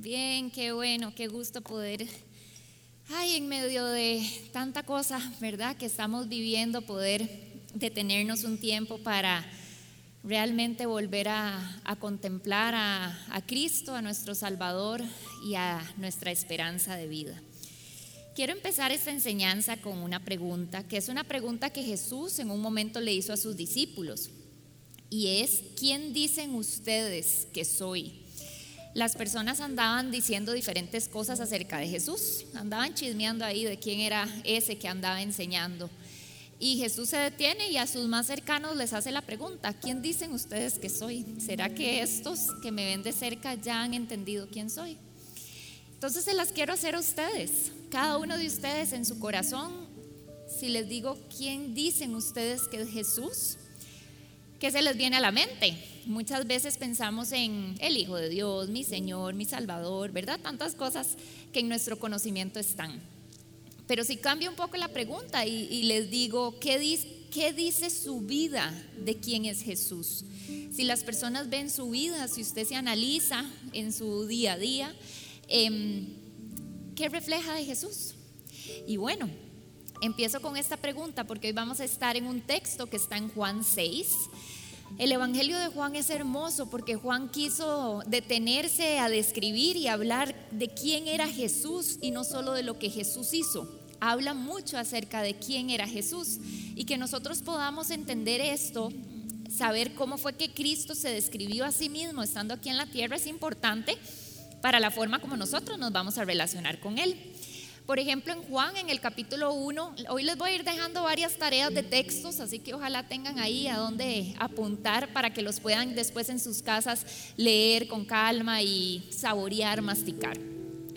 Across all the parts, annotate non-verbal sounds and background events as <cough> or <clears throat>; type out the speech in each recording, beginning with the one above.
Bien, qué bueno, qué gusto poder, ay, en medio de tanta cosa, ¿verdad? Que estamos viviendo, poder detenernos un tiempo para realmente volver a, contemplar a, a Cristo, a nuestro Salvador y a nuestra esperanza de vida. Quiero empezar esta enseñanza con una pregunta, que es una pregunta que Jesús en un momento le hizo a sus discípulos, y es, ¿quién dicen ustedes que soy? Las personas andaban diciendo diferentes cosas acerca de Jesús, andaban chismeando ahí de quién era ese que andaba enseñando. Y Jesús se detiene y a sus más cercanos les hace la pregunta, ¿quién dicen ustedes que soy? ¿Será que estos que me ven de cerca ya han entendido quién soy? Entonces se las quiero hacer a ustedes, cada uno de ustedes en su corazón, si les digo, ¿quién dicen ustedes que es Jesús? ¿Qué se les viene a la mente? Muchas veces pensamos en el Hijo de Dios, mi Señor, mi Salvador, ¿verdad? Tantas cosas que en nuestro conocimiento están. Pero si cambio un poco la pregunta y, les digo, ¿qué dice, ¿qué dice su vida de quién es Jesús? Si las personas ven su vida, si usted se analiza en su día a día, em, ¿qué refleja de Jesús? Y bueno, empiezo con esta pregunta porque hoy vamos a estar en un texto que está en Juan 6 el Evangelio de Juan es hermoso porque Juan quiso detenerse a describir y hablar de quién era Jesús y no solo de lo que Jesús hizo. Habla mucho acerca de quién era Jesús y que nosotros podamos entender esto, saber cómo fue que Cristo se describió a sí mismo estando aquí en la tierra es importante para la forma como nosotros nos vamos a relacionar con Él. Por ejemplo, en Juan, en el capítulo 1, hoy les voy a ir dejando varias tareas de textos, así que ojalá tengan ahí a dónde apuntar para que los puedan después en sus casas leer con calma y saborear, masticar.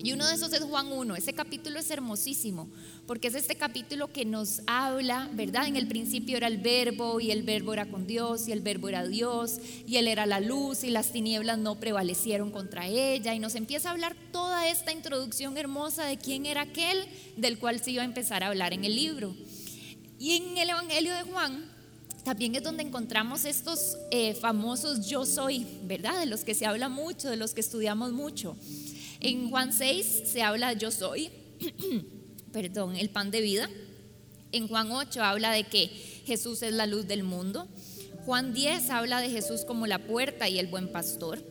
Y uno de esos es Juan 1. Ese capítulo es hermosísimo, porque es este capítulo que nos habla, ¿verdad? En el principio era el verbo y el verbo era con Dios y el verbo era Dios y él era la luz y las tinieblas no prevalecieron contra ella y nos empieza a hablar toda esta introducción hermosa de quién era aquel del cual se iba a empezar a hablar en el libro. Y en el Evangelio de Juan también es donde encontramos estos eh, famosos yo soy, ¿verdad? De los que se habla mucho, de los que estudiamos mucho. En Juan 6 se habla yo soy, <clears throat> perdón, el pan de vida. En Juan 8 habla de que Jesús es la luz del mundo. Juan 10 habla de Jesús como la puerta y el buen pastor.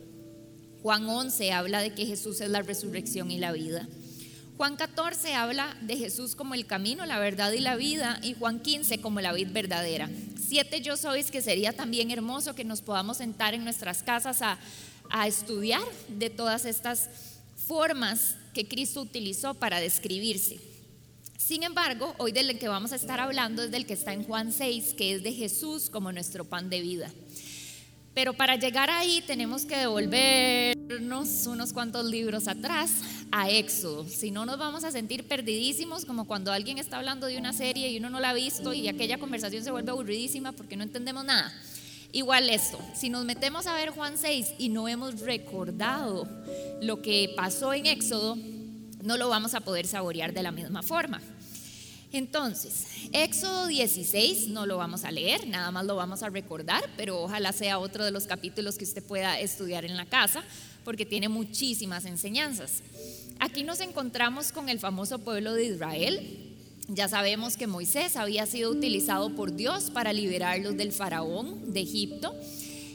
Juan 11 habla de que Jesús es la resurrección y la vida. Juan 14 habla de Jesús como el camino, la verdad y la vida. Y Juan 15 como la vid verdadera. Siete yo sois que sería también hermoso que nos podamos sentar en nuestras casas a, a estudiar de todas estas formas que Cristo utilizó para describirse. Sin embargo, hoy del que vamos a estar hablando es del que está en Juan 6, que es de Jesús como nuestro pan de vida. Pero para llegar ahí tenemos que devolvernos unos cuantos libros atrás a Éxodo. Si no nos vamos a sentir perdidísimos como cuando alguien está hablando de una serie y uno no la ha visto y aquella conversación se vuelve aburridísima porque no entendemos nada. Igual esto, si nos metemos a ver Juan 6 y no hemos recordado lo que pasó en Éxodo, no lo vamos a poder saborear de la misma forma. Entonces, Éxodo 16 no lo vamos a leer, nada más lo vamos a recordar, pero ojalá sea otro de los capítulos que usted pueda estudiar en la casa, porque tiene muchísimas enseñanzas. Aquí nos encontramos con el famoso pueblo de Israel, ya sabemos que Moisés había sido utilizado por Dios para liberarlos del faraón de Egipto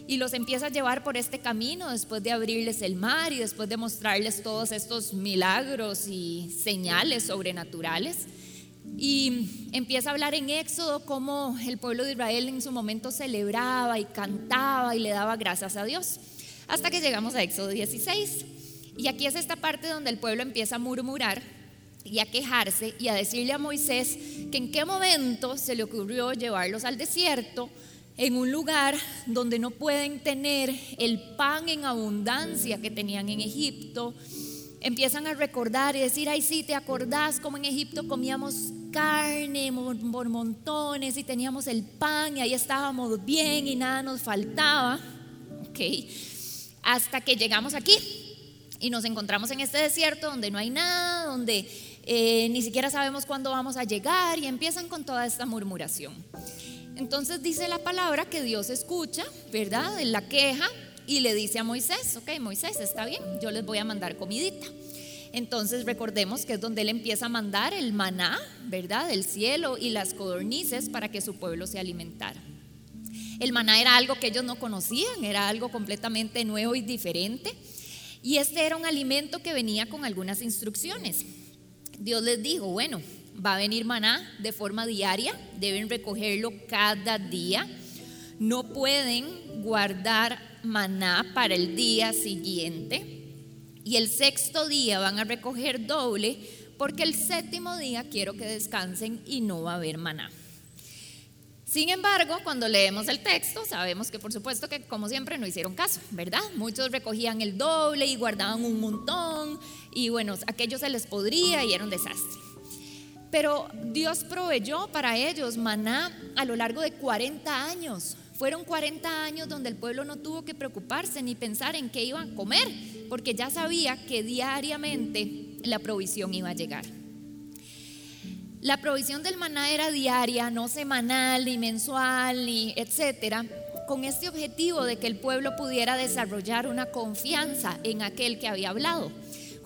y los empieza a llevar por este camino después de abrirles el mar y después de mostrarles todos estos milagros y señales sobrenaturales. Y empieza a hablar en Éxodo cómo el pueblo de Israel en su momento celebraba y cantaba y le daba gracias a Dios. Hasta que llegamos a Éxodo 16. Y aquí es esta parte donde el pueblo empieza a murmurar y a quejarse y a decirle a Moisés que en qué momento se le ocurrió llevarlos al desierto, en un lugar donde no pueden tener el pan en abundancia que tenían en Egipto. Empiezan a recordar y decir, ay sí, ¿te acordás cómo en Egipto comíamos carne por montones y teníamos el pan y ahí estábamos bien y nada nos faltaba? Ok, hasta que llegamos aquí y nos encontramos en este desierto donde no hay nada, donde eh, ni siquiera sabemos cuándo vamos a llegar y empiezan con toda esta murmuración. Entonces dice la palabra que Dios escucha, ¿verdad? En la queja y le dice a Moisés, ok, Moisés, está bien, yo les voy a mandar comidita. Entonces recordemos que es donde él empieza a mandar el maná, ¿verdad? Del cielo y las codornices para que su pueblo se alimentara. El maná era algo que ellos no conocían, era algo completamente nuevo y diferente. Y este era un alimento que venía con algunas instrucciones. Dios les dijo, bueno, va a venir maná de forma diaria, deben recogerlo cada día. No pueden guardar maná para el día siguiente y el sexto día van a recoger doble, porque el séptimo día quiero que descansen y no va a haber maná. Sin embargo, cuando leemos el texto, sabemos que por supuesto que como siempre no hicieron caso, ¿verdad? Muchos recogían el doble y guardaban un montón y bueno, aquello se les podría y era un desastre. Pero Dios proveyó para ellos maná a lo largo de 40 años. Fueron 40 años donde el pueblo no tuvo que preocuparse ni pensar en qué iban a comer, porque ya sabía que diariamente la provisión iba a llegar. La provisión del maná era diaria, no semanal, ni mensual, ni etcétera, con este objetivo de que el pueblo pudiera desarrollar una confianza en aquel que había hablado,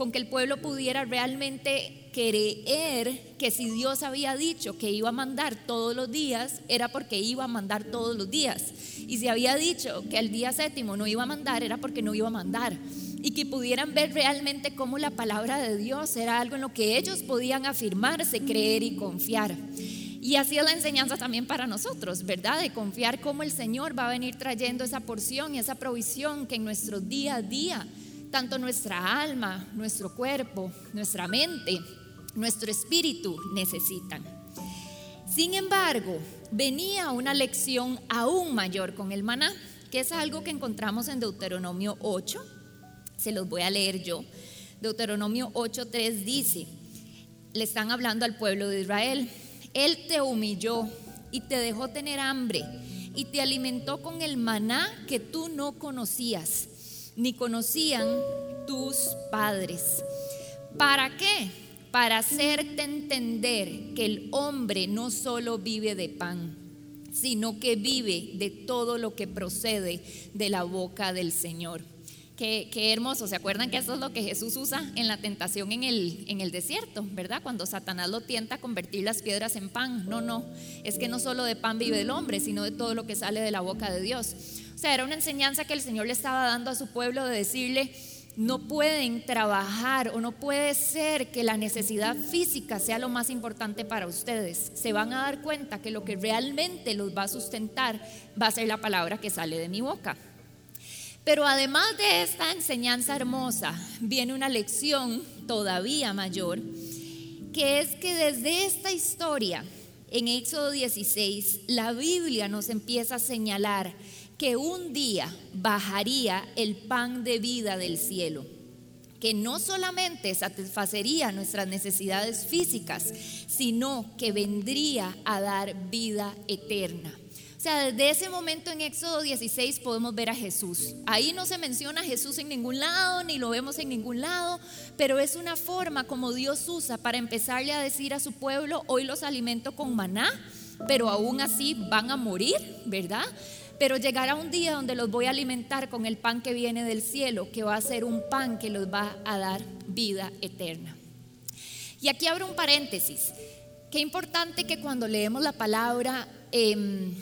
con que el pueblo pudiera realmente creer que si Dios había dicho que iba a mandar todos los días, era porque iba a mandar todos los días. Y si había dicho que el día séptimo no iba a mandar, era porque no iba a mandar. Y que pudieran ver realmente cómo la palabra de Dios era algo en lo que ellos podían afirmarse, creer y confiar. Y así es la enseñanza también para nosotros, ¿verdad? De confiar cómo el Señor va a venir trayendo esa porción y esa provisión que en nuestro día a día, tanto nuestra alma, nuestro cuerpo, nuestra mente, nuestro espíritu necesitan. Sin embargo, venía una lección aún mayor con el maná, que es algo que encontramos en Deuteronomio 8. Se los voy a leer yo. Deuteronomio 8.3 dice, le están hablando al pueblo de Israel, Él te humilló y te dejó tener hambre y te alimentó con el maná que tú no conocías, ni conocían tus padres. ¿Para qué? para hacerte entender que el hombre no solo vive de pan, sino que vive de todo lo que procede de la boca del Señor. Qué, hermoso, ¿se acuerdan que eso es lo que Jesús usa en la tentación en el, en el desierto, verdad? Cuando Satanás lo tienta a convertir las piedras en pan. No, no, es que no solo de pan vive el hombre, sino de todo lo que sale de la boca de Dios. Sea, era una enseñanza que el Señor le estaba dando a su pueblo de decirle, no pueden trabajar o no puede ser que la necesidad física sea lo más importante para ustedes. Se van a dar cuenta que lo que realmente los va a sustentar va a ser la palabra que sale de mi boca. Pero además de esta enseñanza hermosa, viene una lección todavía mayor, que es que desde esta historia, en Éxodo 16, la Biblia nos empieza a señalar que un día bajaría el pan de vida del cielo, que no solamente satisfacería nuestras necesidades físicas, sino que vendría a dar vida eterna. O sea, desde ese momento en Éxodo 16 podemos ver a Jesús. Ahí no se menciona a Jesús en ningún lado, ni lo vemos en ningún lado, pero es una forma como Dios usa para empezarle a decir a su pueblo, hoy los alimento con maná, pero aún así van a morir, ¿verdad? Pero llegará un día donde los voy a alimentar con el pan que viene del cielo, que va a ser un pan que los va a dar vida eterna. Y aquí abro un paréntesis. Qué importante que cuando leemos la palabra em,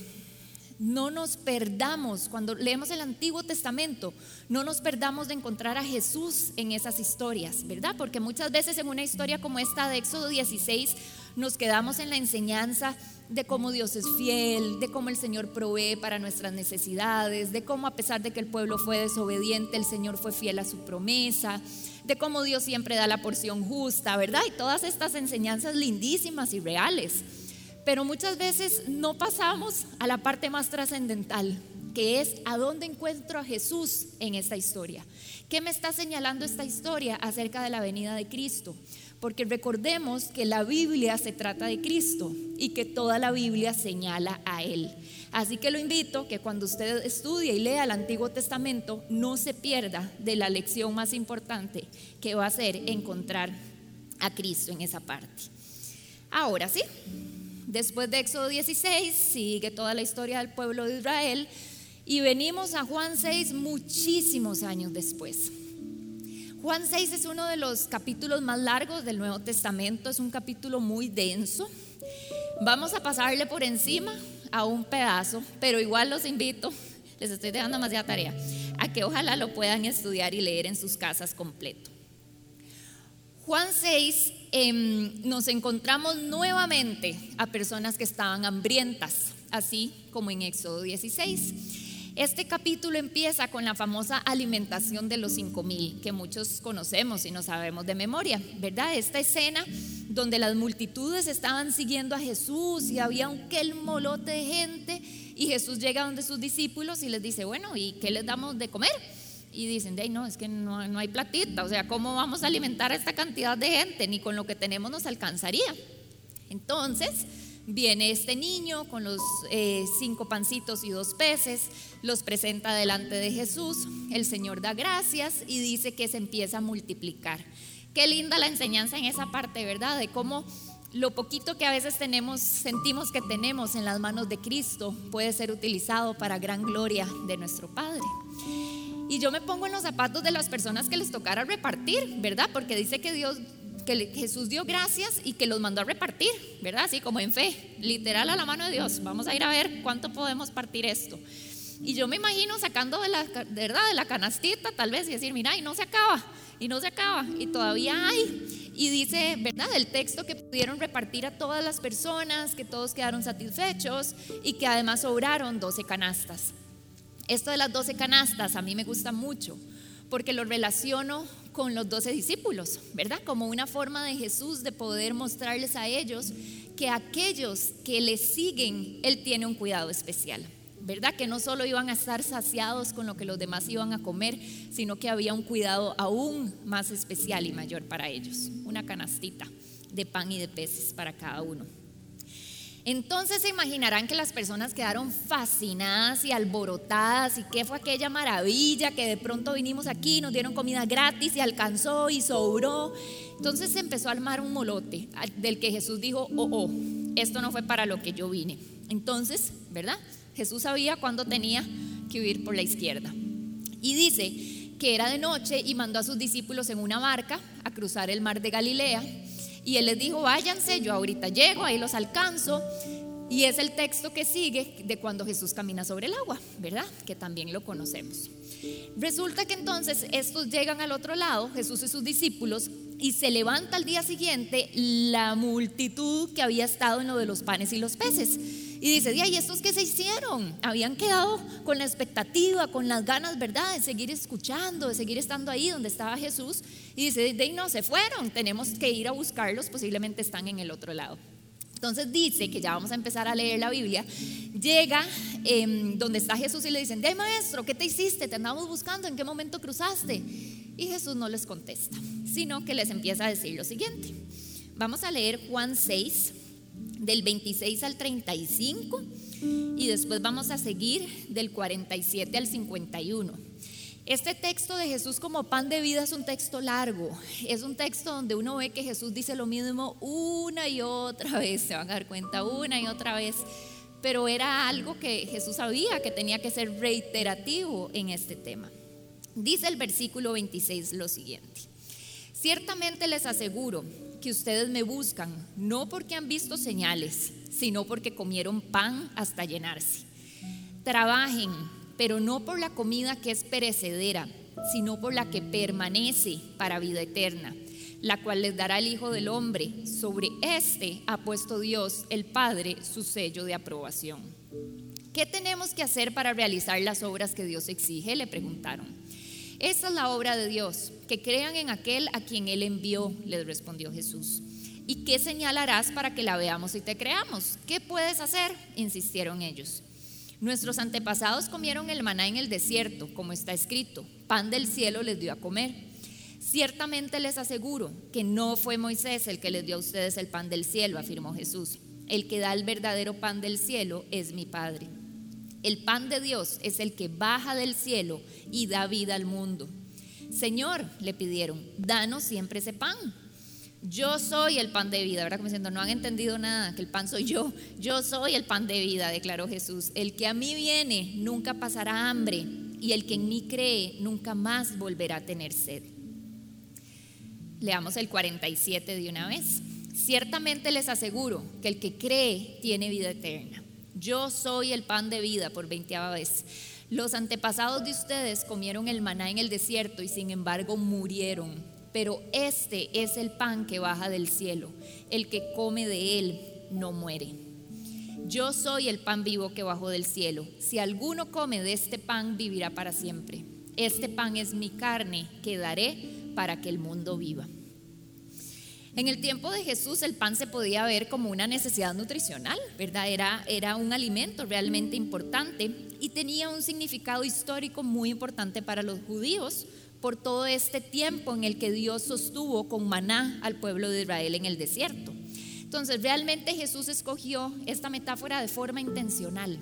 no nos perdamos, cuando leemos el Antiguo Testamento, no nos perdamos de encontrar a Jesús en esas historias, ¿verdad? Porque muchas veces en una historia como esta de Éxodo 16 nos quedamos en la enseñanza de cómo Dios es fiel, de cómo el Señor provee para nuestras necesidades, de cómo a pesar de que el pueblo fue desobediente, el Señor fue fiel a su promesa, de cómo Dios siempre da la porción justa, ¿verdad? Y todas estas enseñanzas lindísimas y reales. Pero muchas veces no pasamos a la parte más trascendental, que es a dónde encuentro a Jesús en esta historia. ¿Qué me está señalando esta historia acerca de la venida de Cristo? Porque recordemos que la Biblia se trata de Cristo y que toda la Biblia señala a Él. Así que lo invito que cuando usted estudie y lea el Antiguo Testamento no se pierda de la lección más importante que va a ser encontrar a Cristo en esa parte. Ahora sí, después de Éxodo 16 sigue toda la historia del pueblo de Israel Y venimos a Juan 6 muchísimos años después. Juan 6 es uno de los capítulos más largos del Nuevo Testamento, es un capítulo muy denso. Vamos a pasarle por encima a un pedazo, pero igual los invito, les estoy dejando demasiada tarea, a que ojalá lo puedan estudiar y leer en sus casas completo. Juan 6 em, nos encontramos nuevamente a personas que estaban hambrientas, así como en Éxodo 16. Este capítulo empieza con la famosa alimentación de los cinco mil, que muchos conocemos y no sabemos de memoria, ¿verdad? Esta escena donde las multitudes estaban siguiendo a Jesús y había un quel molote de gente y Jesús llega donde sus discípulos y les dice, bueno, ¿y qué les damos de comer? y dicen, de no, es que no, no, hay platita, o sea, ¿cómo vamos a alimentar a esta cantidad de gente? Ni con lo que tenemos nos alcanzaría. Entonces viene este niño con los eh, cinco pancitos y dos peces, los presenta delante de Jesús, el Señor da gracias y dice que se empieza a multiplicar. Qué linda la enseñanza en esa parte, ¿verdad? De cómo lo poquito que a veces tenemos, sentimos que tenemos en las manos de Cristo puede ser utilizado para gran gloria de nuestro Padre. Y yo me pongo en los zapatos de las personas que les tocara repartir, ¿verdad? Porque dice que Dios, que Jesús dio gracias y que los mandó a repartir, ¿verdad? Así como en fe, literal a la mano de Dios. Vamos a ir a ver cuánto podemos partir esto. Y yo me imagino sacando de la, ¿verdad? de la canastita tal vez y decir, mira, y no se acaba, y no se acaba, y todavía hay. Y dice, ¿verdad? El texto que pudieron repartir a todas las personas, que todos quedaron satisfechos y que además sobraron 12 canastas. Esto de las doce canastas a mí me gusta mucho porque lo relaciono con los doce discípulos, ¿verdad? Como una forma de Jesús de poder mostrarles a ellos que aquellos que le siguen, Él tiene un cuidado especial. ¿verdad? Que no solo iban a estar saciados con lo que los demás iban a comer, sino que había un cuidado aún más especial y mayor para ellos. Una canastita de pan y de peces para cada uno. Entonces se imaginarán que las personas quedaron fascinadas y alborotadas y qué fue aquella maravilla que de pronto vinimos aquí, nos dieron comida gratis y alcanzó y sobró. Entonces se empezó a armar un molote del que Jesús dijo, oh, oh, esto no fue para lo que yo vine. Entonces, ¿verdad? Jesús sabía cuándo tenía que huir por la izquierda. Y dice que era de noche y mandó a sus discípulos en una barca a cruzar el mar de Galilea y él les dijo, váyanse, yo ahorita llego, ahí los alcanzo. Y es el texto que sigue de cuando Jesús camina sobre el agua, ¿verdad? Que también lo conocemos. Resulta que entonces estos llegan al otro lado, Jesús y sus discípulos, y se levanta al día siguiente la multitud que había estado en lo de los panes y los peces. Y dice, ¿y estos qué se hicieron? Habían quedado con la expectativa, con las ganas, ¿verdad? De seguir escuchando, de seguir estando ahí donde estaba Jesús. Y dice, de no, se fueron, tenemos que ir a buscarlos, posiblemente están en el otro lado. Entonces dice que ya vamos a empezar a leer la Biblia. Llega em, donde está Jesús y le dicen, de maestro, ¿qué te hiciste? Te andamos buscando, ¿en qué momento cruzaste? Y Jesús no les contesta, sino que les empieza a decir lo siguiente. Vamos a leer Juan 6, del 26 al 35 y después vamos a seguir del 47 al 51. Este texto de Jesús como pan de vida es un texto largo, es un texto donde uno ve que Jesús dice lo mismo una y otra vez, se van a dar cuenta una y otra vez, pero era algo que Jesús sabía que tenía que ser reiterativo en este tema. Dice el versículo 26 lo siguiente, ciertamente les aseguro, que ustedes me buscan, no porque han visto señales, sino porque comieron pan hasta llenarse. Trabajen, pero no por la comida que es perecedera, sino por la que permanece para vida eterna, la cual les dará el Hijo del Hombre. Sobre este ha puesto Dios, el Padre, su sello de aprobación. ¿Qué tenemos que hacer para realizar las obras que Dios exige? Le preguntaron. Esta es la obra de Dios, que crean en aquel a quien Él envió, les respondió Jesús. ¿Y qué señalarás para que la veamos y te creamos? ¿Qué puedes hacer? insistieron ellos. Nuestros antepasados comieron el maná en el desierto, como está escrito, pan del cielo les dio a comer. Ciertamente les aseguro que no fue Moisés el que les dio a ustedes el pan del cielo, afirmó Jesús. El que da el verdadero pan del cielo es mi Padre. El pan de Dios es el que baja del cielo y da vida al mundo. Señor, le pidieron, danos siempre ese pan. Yo soy el pan de vida, ¿verdad? Como diciendo, no han entendido nada, que el pan soy yo. Yo soy el pan de vida, declaró Jesús. El que a mí viene nunca pasará hambre y el que en mí cree nunca más volverá a tener sed. Leamos el 47 de una vez. Ciertamente les aseguro que el que cree tiene vida eterna. Yo soy el pan de vida por veinteava vez. Los antepasados de ustedes comieron el maná en el desierto y sin embargo murieron pero este es el pan que baja del cielo. El que come de él no muere. Yo soy el pan vivo que bajó del cielo. Si alguno come de este pan, vivirá para siempre. Este pan es mi carne que daré para que el mundo viva. En el tiempo de Jesús el pan se podía ver como una necesidad nutricional, ¿verdad? Era, era un alimento realmente importante y tenía un significado histórico muy importante para los judíos por todo este tiempo en el que Dios sostuvo con maná al pueblo de Israel en el desierto. Entonces, realmente Jesús escogió esta metáfora de forma intencional.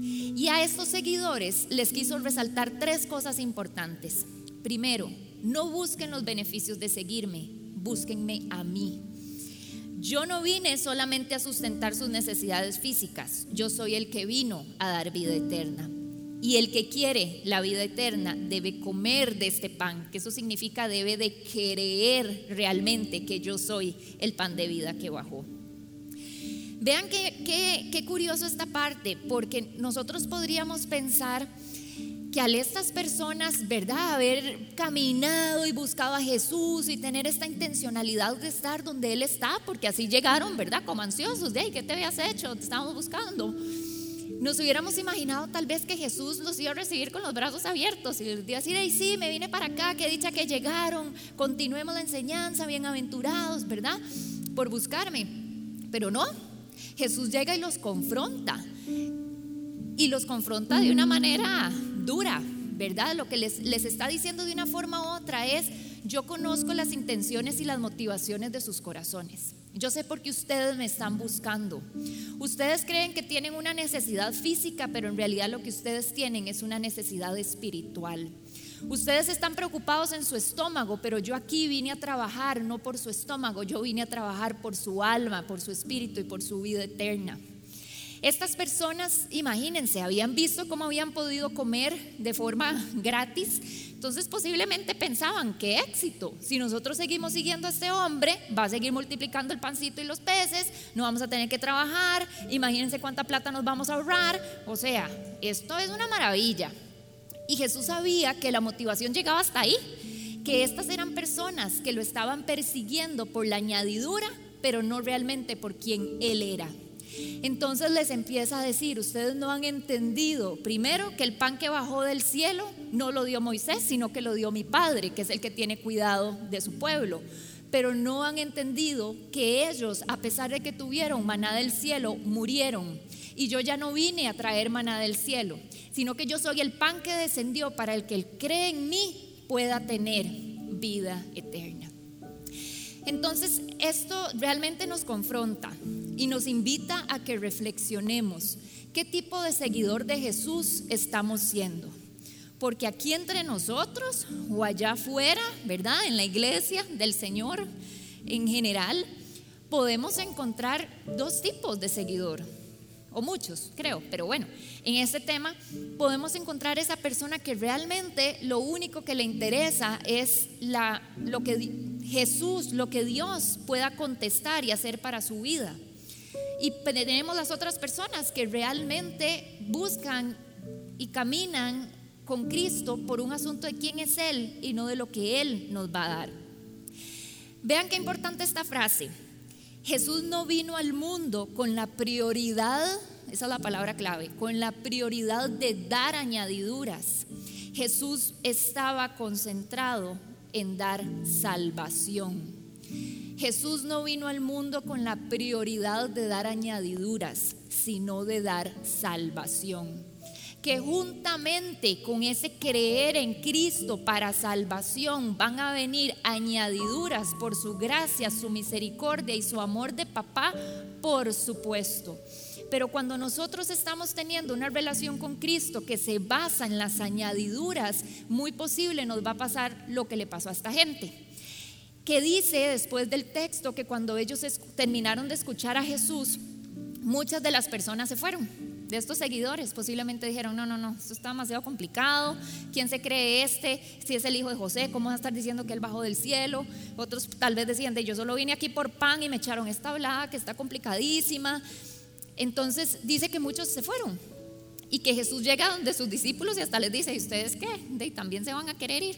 Y a estos seguidores les quiso resaltar tres cosas importantes. Primero, no busquen los beneficios de seguirme, búsquenme a mí. Yo no vine solamente a sustentar sus necesidades físicas, yo soy el que vino a dar vida eterna. Y el que quiere la vida eterna debe comer de este pan, que eso significa debe de creer realmente que yo soy el pan de vida que bajó. Vean qué, qué, curioso esta parte, porque nosotros podríamos pensar que al estas personas, ¿verdad? Haber caminado y buscado a Jesús y tener esta intencionalidad de estar donde Él está, porque así llegaron, ¿verdad? Como ansiosos, de, ¿qué te habías hecho? Te estábamos buscando. Nos hubiéramos imaginado tal vez que Jesús los iba a recibir con los brazos abiertos y les iba a decir, sí, me vine para acá, qué dicha que llegaron, continuemos la enseñanza, bienaventurados, ¿verdad? Por buscarme. Pero no, Jesús llega y los confronta. Y los confronta de una manera dura, ¿verdad? Lo que les, les está diciendo de una forma u otra es, yo conozco las intenciones y las motivaciones de sus corazones. Yo sé por qué ustedes me están buscando. Ustedes creen que tienen una necesidad física, pero en realidad lo que ustedes tienen es una necesidad espiritual. Ustedes están preocupados en su estómago, pero yo aquí vine a trabajar no por su estómago, yo vine a trabajar por su alma, por su espíritu y por su vida eterna. Estas personas, imagínense, habían visto cómo habían podido comer de forma gratis, entonces posiblemente pensaban, qué éxito, si nosotros seguimos siguiendo a este hombre, va a seguir multiplicando el pancito y los peces, no vamos a tener que trabajar, imagínense cuánta plata nos vamos a ahorrar, o sea, esto es una maravilla. Y Jesús sabía que la motivación llegaba hasta ahí, que estas eran personas que lo estaban persiguiendo por la añadidura, pero no realmente por quien Él era. Entonces les empieza a decir, ustedes no han entendido, primero, que el pan que bajó del cielo no lo dio Moisés, sino que lo dio mi Padre, que es el que tiene cuidado de su pueblo. Pero no han entendido que ellos, a pesar de que tuvieron maná del cielo, murieron. Y yo ya no vine a traer maná del cielo, sino que yo soy el pan que descendió para el que el cree en mí pueda tener vida eterna. Entonces, esto realmente nos confronta y nos invita a que reflexionemos qué tipo de seguidor de Jesús estamos siendo. Porque aquí entre nosotros o allá afuera, ¿verdad? En la iglesia del Señor en general, podemos encontrar dos tipos de seguidor, o muchos, creo, pero bueno, en este tema podemos encontrar esa persona que realmente lo único que le interesa es la, lo que Jesús, lo que Dios pueda contestar y hacer para su vida. Y tenemos las otras personas que realmente buscan y caminan con Cristo por un asunto de quién es Él y no de lo que Él nos va a dar. Vean qué importante esta frase. Jesús no vino al mundo con la prioridad, esa es la palabra clave, con la prioridad de dar añadiduras. Jesús estaba concentrado en dar salvación. Jesús no vino al mundo con la prioridad de dar añadiduras, sino de dar salvación. Que juntamente con ese creer en Cristo para salvación van a venir añadiduras por su gracia, su misericordia y su amor de papá, por supuesto. Pero cuando nosotros estamos teniendo una relación con Cristo que se basa en las añadiduras, muy posible nos va a pasar lo que le pasó a esta gente que dice después del texto que cuando ellos terminaron de escuchar a Jesús, muchas de las personas se fueron. De estos seguidores posiblemente dijeron, no, no, no, esto está demasiado complicado, ¿quién se cree este? Si es el hijo de José, ¿cómo va a estar diciendo que él bajó del cielo? Otros tal vez decían, de yo solo vine aquí por pan y me echaron esta hablada que está complicadísima. Entonces dice que muchos se fueron y que Jesús llega donde sus discípulos y hasta les dice, ¿y ustedes qué? De, también se van a querer ir.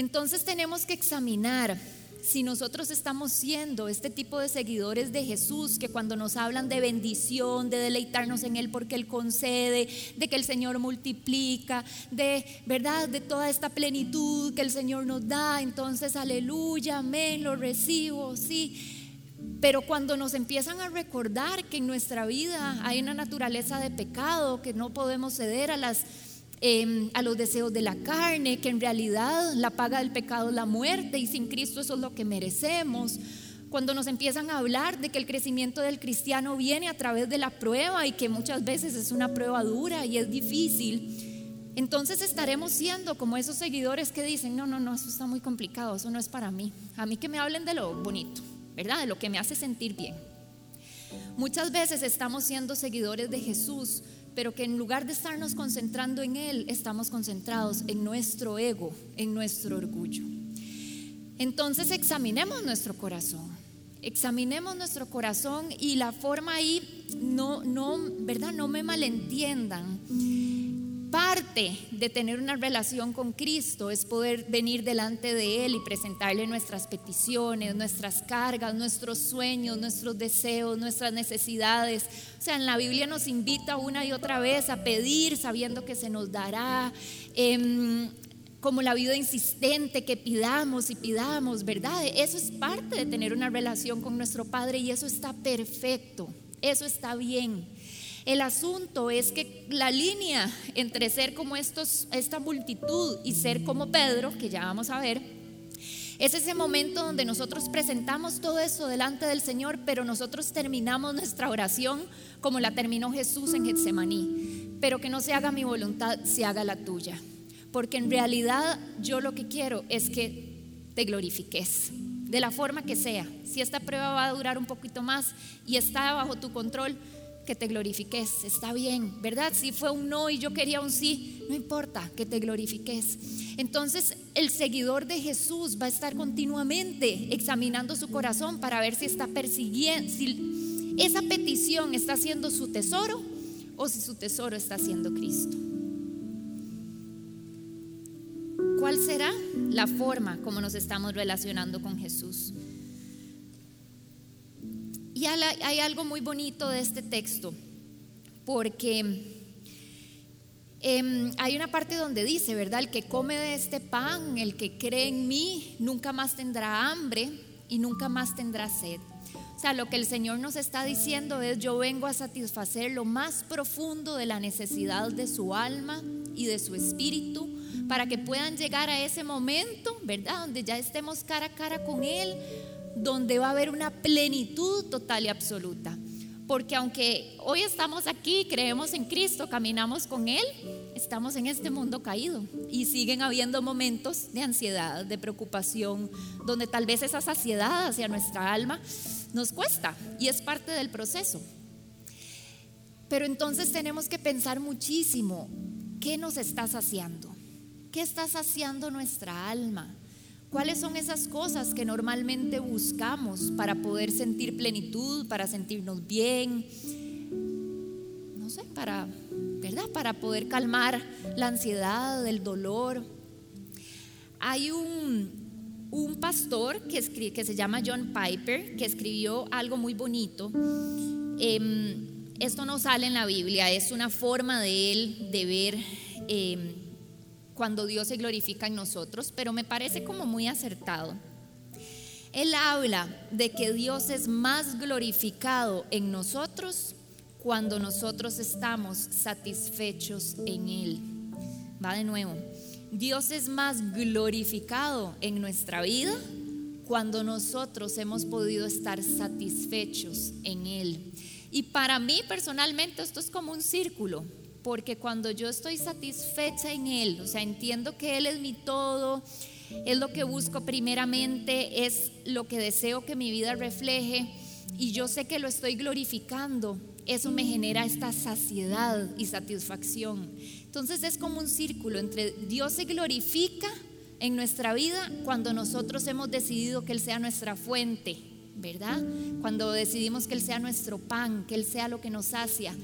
Entonces tenemos que examinar si nosotros estamos siendo este tipo de seguidores de Jesús, que cuando nos hablan de bendición, de deleitarnos en Él porque Él concede, de que el Señor multiplica, de verdad, de toda esta plenitud que el Señor nos da, entonces aleluya, amén, lo recibo, sí. Pero cuando nos empiezan a recordar que en nuestra vida hay una naturaleza de pecado, que no podemos ceder a las Em, a los deseos de la carne, que en realidad la paga del pecado es la muerte y sin Cristo eso es lo que merecemos. Cuando nos empiezan a hablar de que el crecimiento del cristiano viene a través de la prueba y que muchas veces es una prueba dura y es difícil, entonces estaremos siendo como esos seguidores que dicen, no, no, no, eso está muy complicado, eso no es para mí. A mí que me hablen de lo bonito, ¿verdad? De lo que me hace sentir bien. Muchas veces estamos siendo seguidores de Jesús pero que en lugar de estarnos concentrando en Él, estamos concentrados en nuestro ego, en nuestro orgullo. Entonces examinemos nuestro corazón, examinemos nuestro corazón y la forma ahí, no, no, ¿verdad? No me malentiendan Parte de tener una relación con Cristo es poder venir delante de Él y presentarle nuestras peticiones, nuestras cargas, nuestros sueños, nuestros deseos, nuestras necesidades. O sea, en la Biblia nos invita una y otra vez a pedir sabiendo que se nos dará. Em, como la vida insistente que pidamos y pidamos, ¿verdad? Eso es parte de tener una relación con nuestro Padre y eso está perfecto, eso está bien. El asunto es que la línea entre ser como estos, esta multitud y ser como Pedro, que ya vamos a ver, es ese momento donde nosotros presentamos todo eso delante del Señor, pero nosotros terminamos nuestra oración como la terminó Jesús en Getsemaní. Pero que no se haga mi voluntad, se haga la tuya. Porque en realidad yo lo que quiero es que te glorifiques, de la forma que sea. Si esta prueba va a durar un poquito más y está bajo tu control, que te glorifiques, está bien, ¿verdad? Si fue un no y yo quería un sí, no importa, que te glorifiques. Entonces el seguidor de Jesús va a estar continuamente examinando su corazón para ver si está persiguiendo, si esa petición está siendo su tesoro o si su tesoro está siendo Cristo. ¿Cuál será la forma como nos estamos relacionando con Jesús? Y hay algo muy bonito de este texto, porque em, hay una parte donde dice, ¿verdad? El que come de este pan, el que cree en mí, nunca más tendrá hambre y nunca más tendrá sed. O sea, lo que el Señor nos está diciendo es, yo vengo a satisfacer lo más profundo de la necesidad de su alma y de su espíritu para que puedan llegar a ese momento, ¿verdad? Donde ya estemos cara a cara con Él, donde va a haber una plenitud total y absoluta. Porque aunque hoy estamos aquí, creemos en Cristo, caminamos con Él, estamos en este mundo caído y siguen habiendo momentos de ansiedad, de preocupación, donde tal vez esa saciedad hacia nuestra alma nos cuesta y es parte del proceso. Pero entonces tenemos que pensar muchísimo, ¿qué nos está saciando? ¿Qué está saciando nuestra alma? ¿Cuáles son esas cosas que normalmente buscamos para poder sentir plenitud, para sentirnos bien? No sé, para, ¿verdad? Para poder calmar la ansiedad, el dolor. Hay un, un pastor que, que se llama John Piper que escribió algo muy bonito. Em, esto no sale en la Biblia, es una forma de él de ver em, cuando Dios se glorifica en nosotros, pero me parece como muy acertado. Él habla de que Dios es más glorificado en nosotros cuando nosotros estamos satisfechos en Él. Va de nuevo. Dios es más glorificado en nuestra vida cuando nosotros hemos podido estar satisfechos en Él. Y para mí personalmente esto es como un círculo porque cuando yo estoy satisfecha en Él, o sea, entiendo que Él es mi todo, es lo que busco primeramente, es lo que deseo que mi vida refleje y yo sé que lo estoy glorificando, eso me genera esta saciedad y satisfacción. Entonces es como un círculo entre Dios se glorifica en nuestra vida cuando nosotros hemos decidido que Él sea nuestra fuente, ¿verdad? Cuando decidimos que Él sea nuestro pan, que Él sea lo que nos sacia.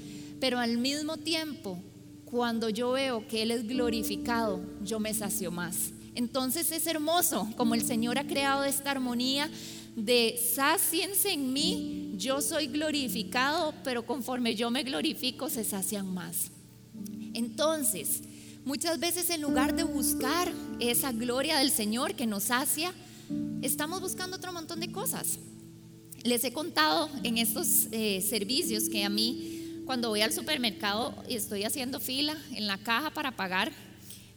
Pero al mismo tiempo, cuando yo veo que Él es glorificado, yo me sacio más. Entonces es hermoso como el Señor ha creado esta armonía de saciense en mí, yo soy glorificado, pero conforme yo me glorifico se sacian más. Entonces, muchas veces en lugar de buscar esa gloria del Señor que nos sacia, estamos buscando otro montón de cosas. Les he contado en estos eh, servicios que a mí, cuando voy al supermercado y estoy haciendo fila en la caja para pagar,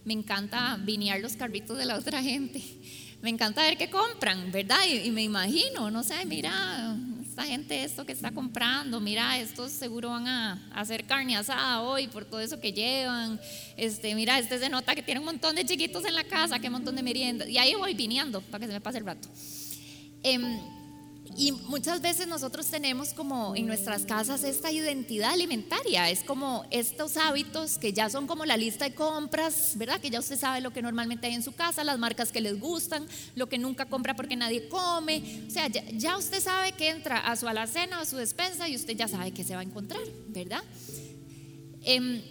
me encanta vinear los carritos de la otra gente me encanta ver qué compran, ¿verdad? Y, me imagino, no sé, mira, esta gente esto que está comprando, mira, estos seguro van a, hacer carne asada hoy por todo eso que llevan. Este, mira, este se nota que tiene un montón de chiquitos en la casa, que montón de meriendas. Y ahí voy viniendo para que se me pase el rato. Em, y muchas veces nosotros tenemos como en nuestras casas esta identidad alimentaria, es como estos hábitos que ya son como la lista de compras, ¿verdad? Que ya usted sabe lo que normalmente hay en su casa, las marcas que les gustan, lo que nunca compra porque nadie come, o sea, ya, usted sabe que entra a su alacena o a su despensa y usted ya sabe que se va a encontrar, ¿verdad? Em,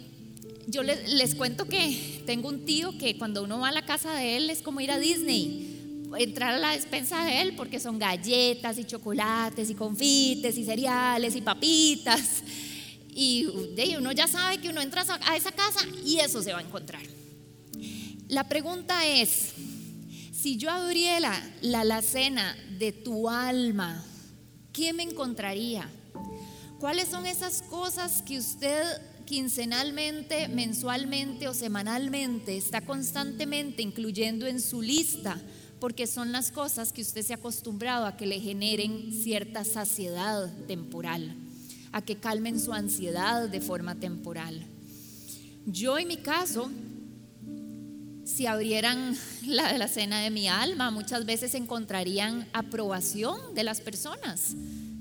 yo les, les cuento que tengo un tío que cuando uno va a la casa de él es como ir a Disney entrar a la despensa de él porque son galletas y chocolates y confites y cereales y papitas. Y uno ya sabe que uno entra a esa casa y eso se va a encontrar. La pregunta es, si yo abriera la alacena de tu alma, ¿qué me encontraría? ¿Cuáles son esas cosas que usted quincenalmente, mensualmente o semanalmente está constantemente incluyendo en su lista porque son las cosas que usted se ha acostumbrado a que le generen cierta saciedad temporal, a que calmen su ansiedad de forma temporal. Yo en mi caso, si abrieran <laughs> la, la cena de mi alma, muchas veces encontrarían aprobación de las personas.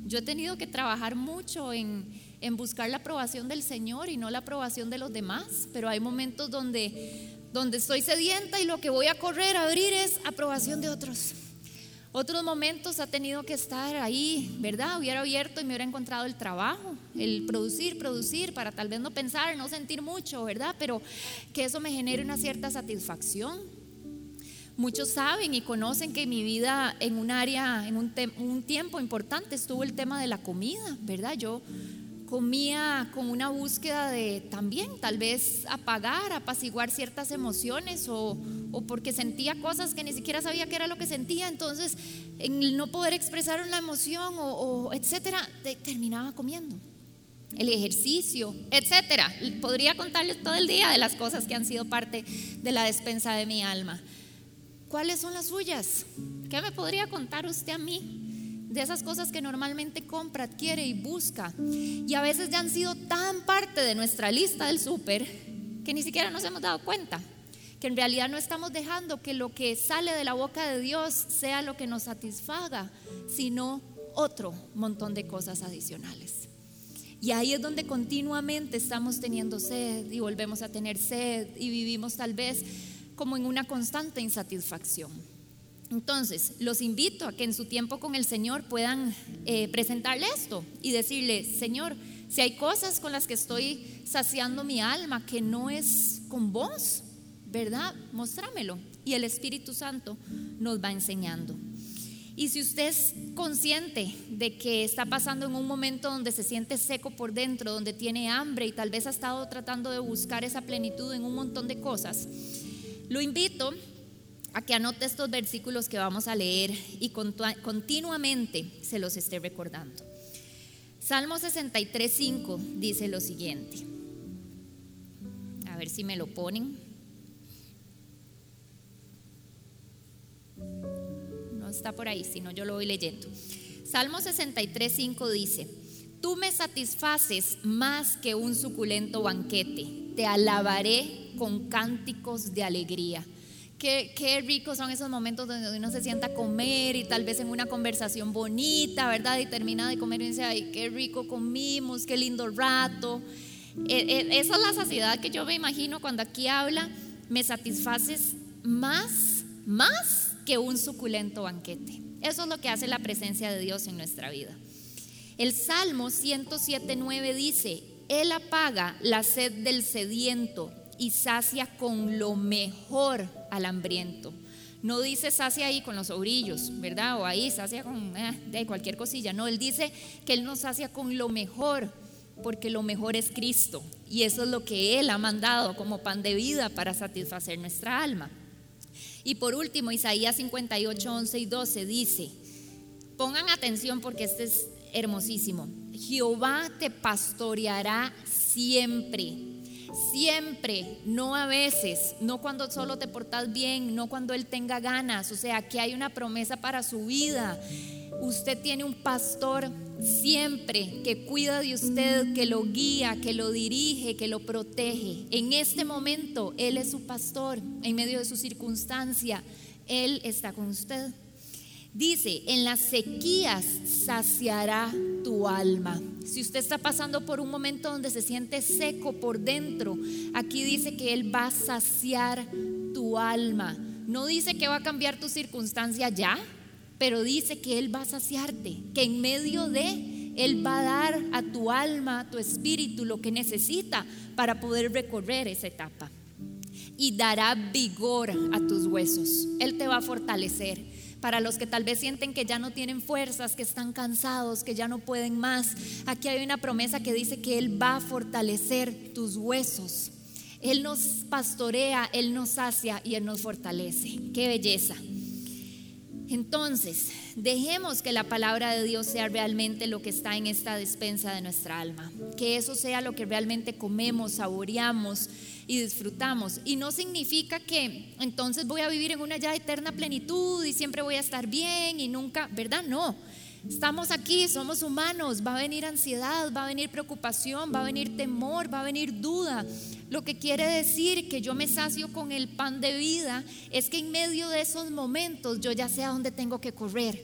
Yo he tenido que trabajar mucho en, en buscar la aprobación del Señor y no la aprobación de los demás, pero hay momentos donde donde estoy sedienta y lo que voy a correr a abrir es aprobación de otros. Otros momentos ha tenido que estar ahí, ¿verdad? Hubiera abierto y me hubiera encontrado el trabajo, el producir, producir, para tal vez no pensar, no sentir mucho, ¿verdad? Pero que eso me genere una cierta satisfacción. Muchos saben y conocen que mi vida en un área, en un, un tiempo importante estuvo el tema de la comida, ¿verdad? Yo comía con una búsqueda de también tal vez apagar, apaciguar ciertas emociones o, porque sentía cosas que ni siquiera sabía qué era lo que sentía, entonces en el no poder expresar una emoción o, etcétera, terminaba comiendo. El ejercicio, etcétera. Podría contarles todo el día de las cosas que han sido parte de la despensa de mi alma. ¿Cuáles son las suyas? ¿Qué me podría contar usted a mí? De esas cosas que normalmente compra, adquiere y busca. Y a veces ya han sido tan parte de nuestra lista del súper que ni siquiera nos hemos dado cuenta. Que en realidad no estamos dejando que lo que sale de la boca de Dios sea lo que nos satisfaga, sino otro montón de cosas adicionales. Y ahí es donde continuamente estamos teniendo sed y volvemos a tener sed y vivimos tal vez como en una constante insatisfacción. Entonces, los invito a que en su tiempo con el Señor puedan eh, presentarle esto y decirle, Señor, si hay cosas con las que estoy saciando mi alma que no es con vos, ¿verdad? Mostrámelo. Y el Espíritu Santo nos va enseñando. Y si usted es consciente de que está pasando en un momento donde se siente seco por dentro, donde tiene hambre y tal vez ha estado tratando de buscar esa plenitud en un montón de cosas, lo invito a que anote estos versículos que vamos a leer y continuamente se los esté recordando. Salmo 63.5 dice lo siguiente. A ver si me lo ponen. No está por ahí, sino yo lo voy leyendo. Salmo 63.5 dice, tú me satisfaces más que un suculento banquete, te alabaré con cánticos de alegría. Qué, qué, ricos son esos momentos donde uno se sienta a comer y tal vez en una conversación bonita, ¿verdad? Y termina de comer y dice, ay, qué rico comimos, qué lindo rato. E, e, esa es la saciedad que yo me imagino cuando aquí habla, me satisfaces más, más que un suculento banquete. Eso es lo que hace la presencia de Dios en nuestra vida. El Salmo 107.9 dice, Él apaga la sed del sediento y sacia con lo mejor al hambriento. No dice sacia ahí con los obrillos, ¿verdad? O ahí sacia con eh, de cualquier cosilla. No, Él dice que Él nos sacia con lo mejor, porque lo mejor es Cristo. Y eso es lo que Él ha mandado como pan de vida para satisfacer nuestra alma. Y por último, Isaías 58, 11 y 12 dice, pongan atención porque este es hermosísimo. Jehová te pastoreará siempre siempre, no a veces, no cuando solo te portas bien, no cuando Él tenga ganas. O sea, aquí hay una promesa para su vida. Usted tiene un pastor siempre que cuida de usted, que lo guía, que lo dirige, que lo protege. En este momento Él es su pastor, en medio de su circunstancia, Él está con usted. Dice, en las sequías saciará tu alma. Si usted está pasando por un momento donde se siente seco por dentro, aquí dice que Él va a saciar tu alma. No dice que va a cambiar tu circunstancia ya, pero dice que Él va a saciarte, que en medio de Él va a dar a tu alma, a tu espíritu, lo que necesita para poder recorrer esa etapa. Y dará vigor a tus huesos. Él te va a fortalecer para los que tal vez sienten que ya no tienen fuerzas, que están cansados, que ya no pueden más. Aquí hay una promesa que dice que Él va a fortalecer tus huesos. Él nos pastorea, Él nos sacia y Él nos fortalece. Qué belleza. Entonces, dejemos que la palabra de Dios sea realmente lo que está en esta despensa de nuestra alma. Que eso sea lo que realmente comemos, saboreamos y disfrutamos. Y no significa que entonces voy a vivir en una ya eterna plenitud y siempre voy a estar bien y nunca, ¿verdad? No. Estamos aquí, somos humanos, va a venir ansiedad, va a venir preocupación, va a venir temor, va a venir duda. Lo que quiere decir que yo me sacio con el pan de vida es que en medio de esos momentos yo ya sé a dónde tengo que correr.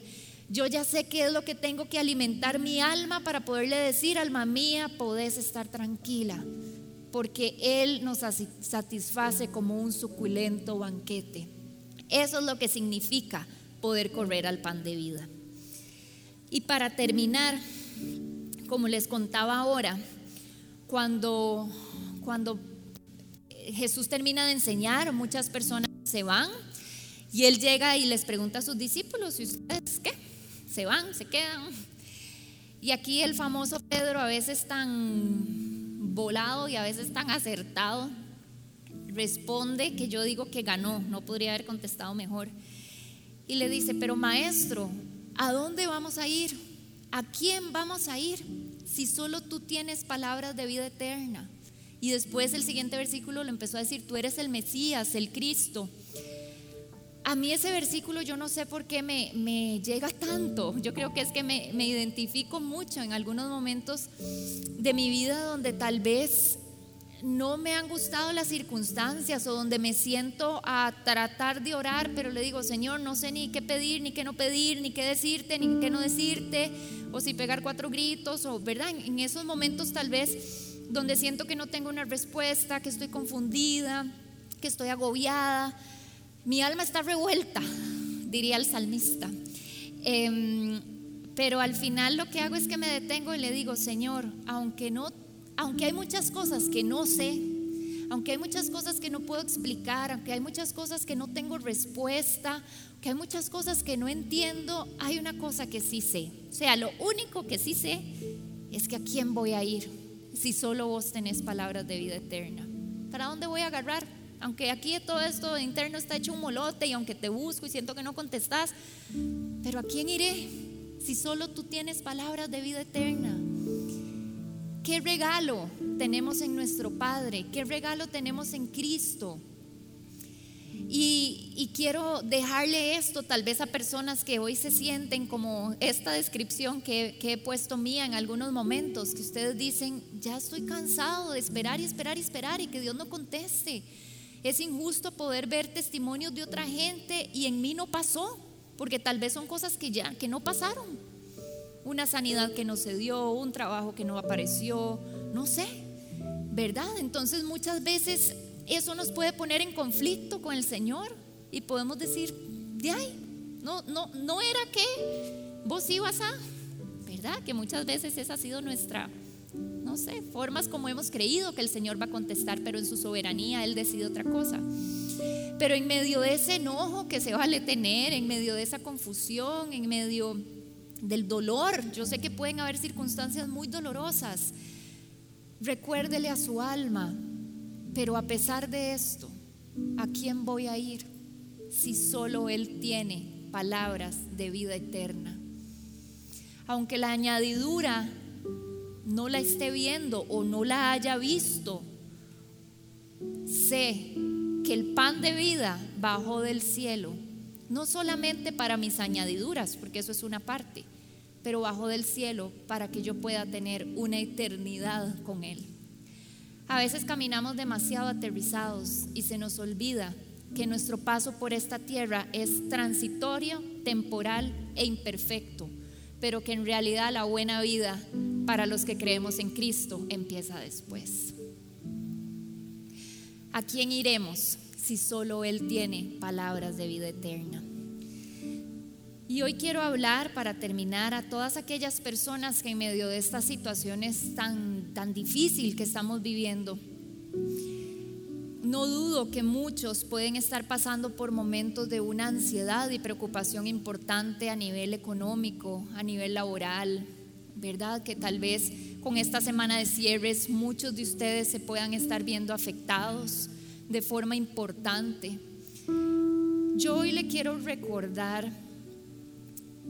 Yo ya sé qué es lo que tengo que alimentar mi alma para poderle decir, alma mía, podés estar tranquila porque Él nos satisface como un suculento banquete. Eso es lo que significa poder correr al pan de vida. Y para terminar, como les contaba ahora, cuando, cuando Jesús termina de enseñar, muchas personas se van y Él llega y les pregunta a sus discípulos, ¿y ustedes qué? ¿Se van? ¿Se quedan? Y aquí el famoso Pedro a veces tan volado y a veces tan acertado, responde que yo digo que ganó, no podría haber contestado mejor. Y le dice, pero maestro, ¿a dónde vamos a ir? ¿A quién vamos a ir si solo tú tienes palabras de vida eterna? Y después el siguiente versículo le empezó a decir, tú eres el Mesías, el Cristo. A mí ese versículo yo no sé por qué me, llega tanto. Yo creo que es que me, me, identifico mucho en algunos momentos de mi vida donde tal vez no me han gustado las circunstancias o donde me siento a tratar de orar, pero le digo, Señor, no sé ni qué pedir, ni qué no pedir, ni qué decirte, ni qué no decirte, o si pegar cuatro gritos, o verdad, en esos momentos tal vez donde siento que no tengo una respuesta, que estoy confundida, que estoy agobiada mi alma está revuelta, diría el salmista. Em, pero al final lo que hago es que me detengo y le digo, Señor, aunque no, aunque hay muchas cosas que no sé, aunque hay muchas cosas que no puedo explicar, aunque hay muchas cosas que no tengo respuesta, aunque hay muchas cosas que no entiendo, hay una cosa que sí sé. O sea, lo único que sí sé es que a quién voy a ir si solo vos tenés palabras de vida eterna. ¿Para dónde voy a agarrar? Aunque aquí todo esto de interno está hecho un molote y aunque te busco y siento que no contestas, pero ¿a quién iré si solo tú tienes palabras de vida eterna? ¿Qué regalo tenemos en nuestro Padre? ¿Qué regalo tenemos en Cristo? Y, quiero dejarle esto tal vez a personas que hoy se sienten como esta descripción que, que, he puesto mía en algunos momentos, que ustedes dicen, ya estoy cansado de esperar y esperar y esperar y que Dios no conteste Es injusto poder ver testimonios de otra gente y en mí no pasó, porque tal vez son cosas que ya, que no pasaron. Una sanidad que no se dio, un trabajo que no apareció, no sé, ¿verdad? Entonces muchas veces eso nos puede poner en conflicto con el Señor y podemos decir, de ahí, no, no, no era que vos ibas a, ¿verdad? Que muchas veces esa ha sido nuestra sé, formas como hemos creído que el Señor va a contestar, pero en su soberanía Él decide otra cosa. Pero en medio de ese enojo que se vale tener, en medio de esa confusión, en medio del dolor, yo sé que pueden haber circunstancias muy dolorosas, recuérdele a su alma, pero a pesar de esto, ¿a quién voy a ir si solo Él tiene palabras de vida eterna? Aunque la añadidura no la esté viendo o no la haya visto, sé que el pan de vida bajó del cielo, no solamente para mis añadiduras, porque eso es una parte, pero bajó del cielo para que yo pueda tener una eternidad con Él. A veces caminamos demasiado aterrizados y se nos olvida que nuestro paso por esta tierra es transitorio, temporal e imperfecto pero que en realidad la buena vida para los que creemos en Cristo empieza después. ¿A quién iremos si solo Él tiene palabras de vida eterna? Y hoy quiero hablar para terminar a todas aquellas personas que en medio de estas situaciones tan, tan difícil que estamos viviendo, no dudo que muchos pueden estar pasando por momentos de una ansiedad y preocupación importante a nivel económico, a nivel laboral, ¿verdad? Que tal vez con esta semana de cierres muchos de ustedes se puedan estar viendo afectados de forma importante. Yo hoy le quiero recordar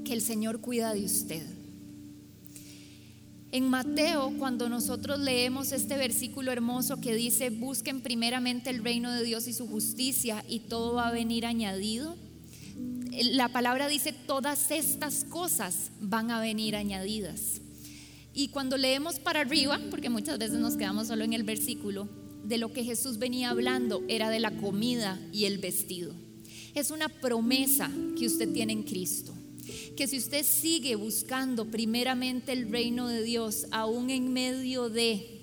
que el Señor cuida de usted. En Mateo, cuando nosotros leemos este versículo hermoso que dice, busquen primeramente el reino de Dios y su justicia y todo va a venir añadido, la palabra dice, todas estas cosas van a venir añadidas. Y cuando leemos para arriba, porque muchas veces nos quedamos solo en el versículo, de lo que Jesús venía hablando era de la comida y el vestido. Es una promesa que usted tiene en Cristo que si usted sigue buscando primeramente el reino de Dios, aún en medio de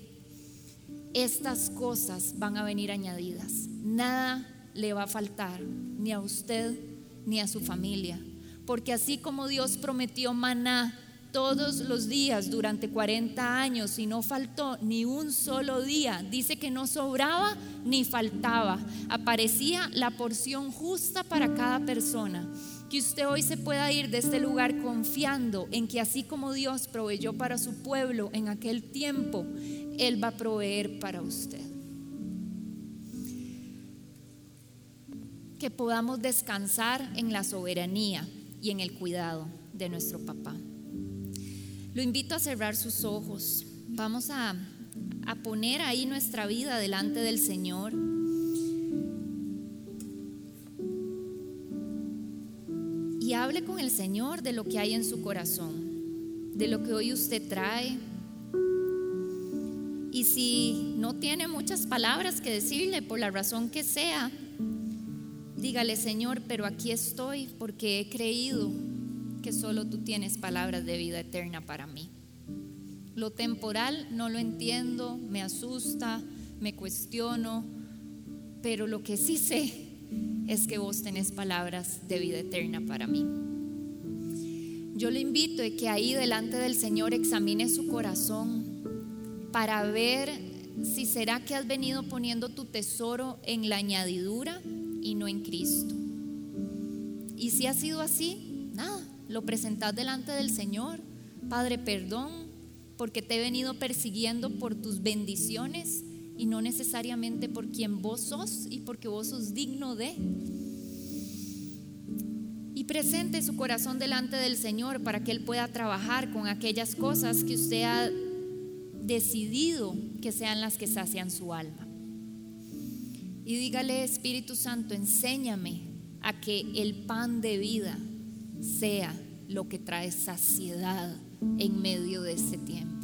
estas cosas van a venir añadidas. Nada le va a faltar, ni a usted ni a su familia. Porque así como Dios prometió maná todos los días durante 40 años y no faltó ni un solo día, dice que no sobraba ni faltaba, aparecía la porción justa para cada persona que usted hoy se pueda ir de este lugar confiando en que así como Dios proveyó para su pueblo en aquel tiempo, Él va a proveer para usted. Que podamos descansar en la soberanía y en el cuidado de nuestro papá. Lo invito a cerrar sus ojos. Vamos a, a poner ahí nuestra vida delante del Señor. Hable con el Señor de lo que hay en su corazón, de lo que hoy usted trae. Y si no tiene muchas palabras que decirle por la razón que sea, dígale Señor, pero aquí estoy porque he creído que solo tú tienes palabras de vida eterna para mí. Lo temporal no lo entiendo, me asusta, me cuestiono, pero lo que sí sé es que vos tenés palabras de vida eterna para mí. Yo le invito a que ahí delante del Señor examine su corazón para ver si será que has venido poniendo tu tesoro en la añadidura y no en Cristo. Y si ha sido así, nada, lo presentás delante del Señor. Padre, perdón porque te he venido persiguiendo por tus bendiciones y no necesariamente por quien vos sos y porque vos sos digno de. Y presente su corazón delante del Señor para que Él pueda trabajar con aquellas cosas que usted ha decidido que sean las que sacian su alma. Y dígale, Espíritu Santo, enséñame a que el pan de vida sea lo que trae saciedad en medio de ese tiempo.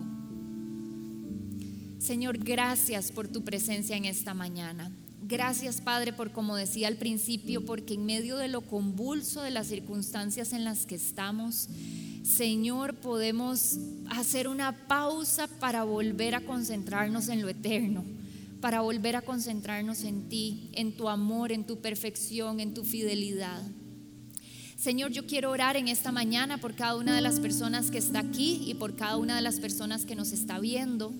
Señor, gracias por tu presencia en esta mañana. Gracias, Padre, por como decía al principio, porque en medio de lo convulso de las circunstancias en las que estamos, Señor, podemos hacer una pausa para volver a concentrarnos en lo eterno, para volver a concentrarnos en ti, en tu amor, en tu perfección, en tu fidelidad. Señor, yo quiero orar en esta mañana por cada una de las personas que está aquí y por cada una de las personas que nos está viendo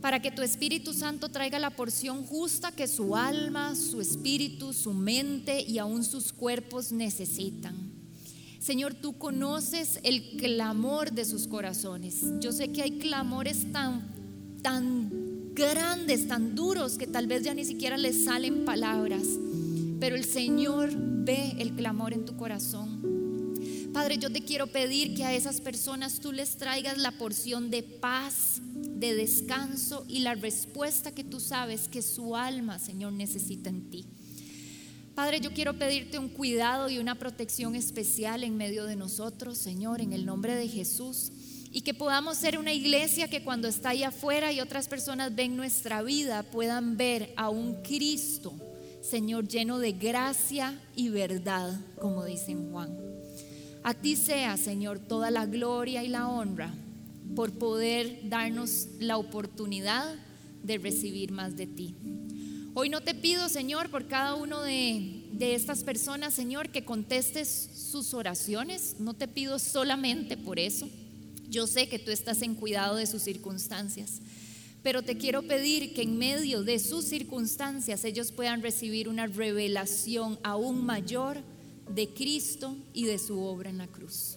para que tu Espíritu Santo traiga la porción justa que su alma, su espíritu, su mente y aún sus cuerpos necesitan. Señor, tú conoces el clamor de sus corazones. Yo sé que hay clamores tan, tan grandes, tan duros, que tal vez ya ni siquiera les salen palabras. Pero el Señor ve el clamor en tu corazón. Padre, yo te quiero pedir que a esas personas tú les traigas la porción de paz, de descanso y la respuesta que tú sabes que su alma, Señor, necesita en ti. Padre, yo quiero pedirte un cuidado y una protección especial en medio de nosotros, Señor, en el nombre de Jesús. Y que podamos ser una iglesia que cuando está allá afuera y otras personas ven nuestra vida, puedan ver a un Cristo, Señor, lleno de gracia y verdad, como dice Juan. A ti sea, Señor, toda la gloria y la honra por poder darnos la oportunidad de recibir más de ti. Hoy no te pido, Señor, por cada uno de, de, estas personas, Señor, que contestes sus oraciones. No te pido solamente por eso. Yo sé que tú estás en cuidado de sus circunstancias. Pero te quiero pedir que en medio de sus circunstancias ellos puedan recibir una revelación aún mayor de Cristo y de su obra en la cruz.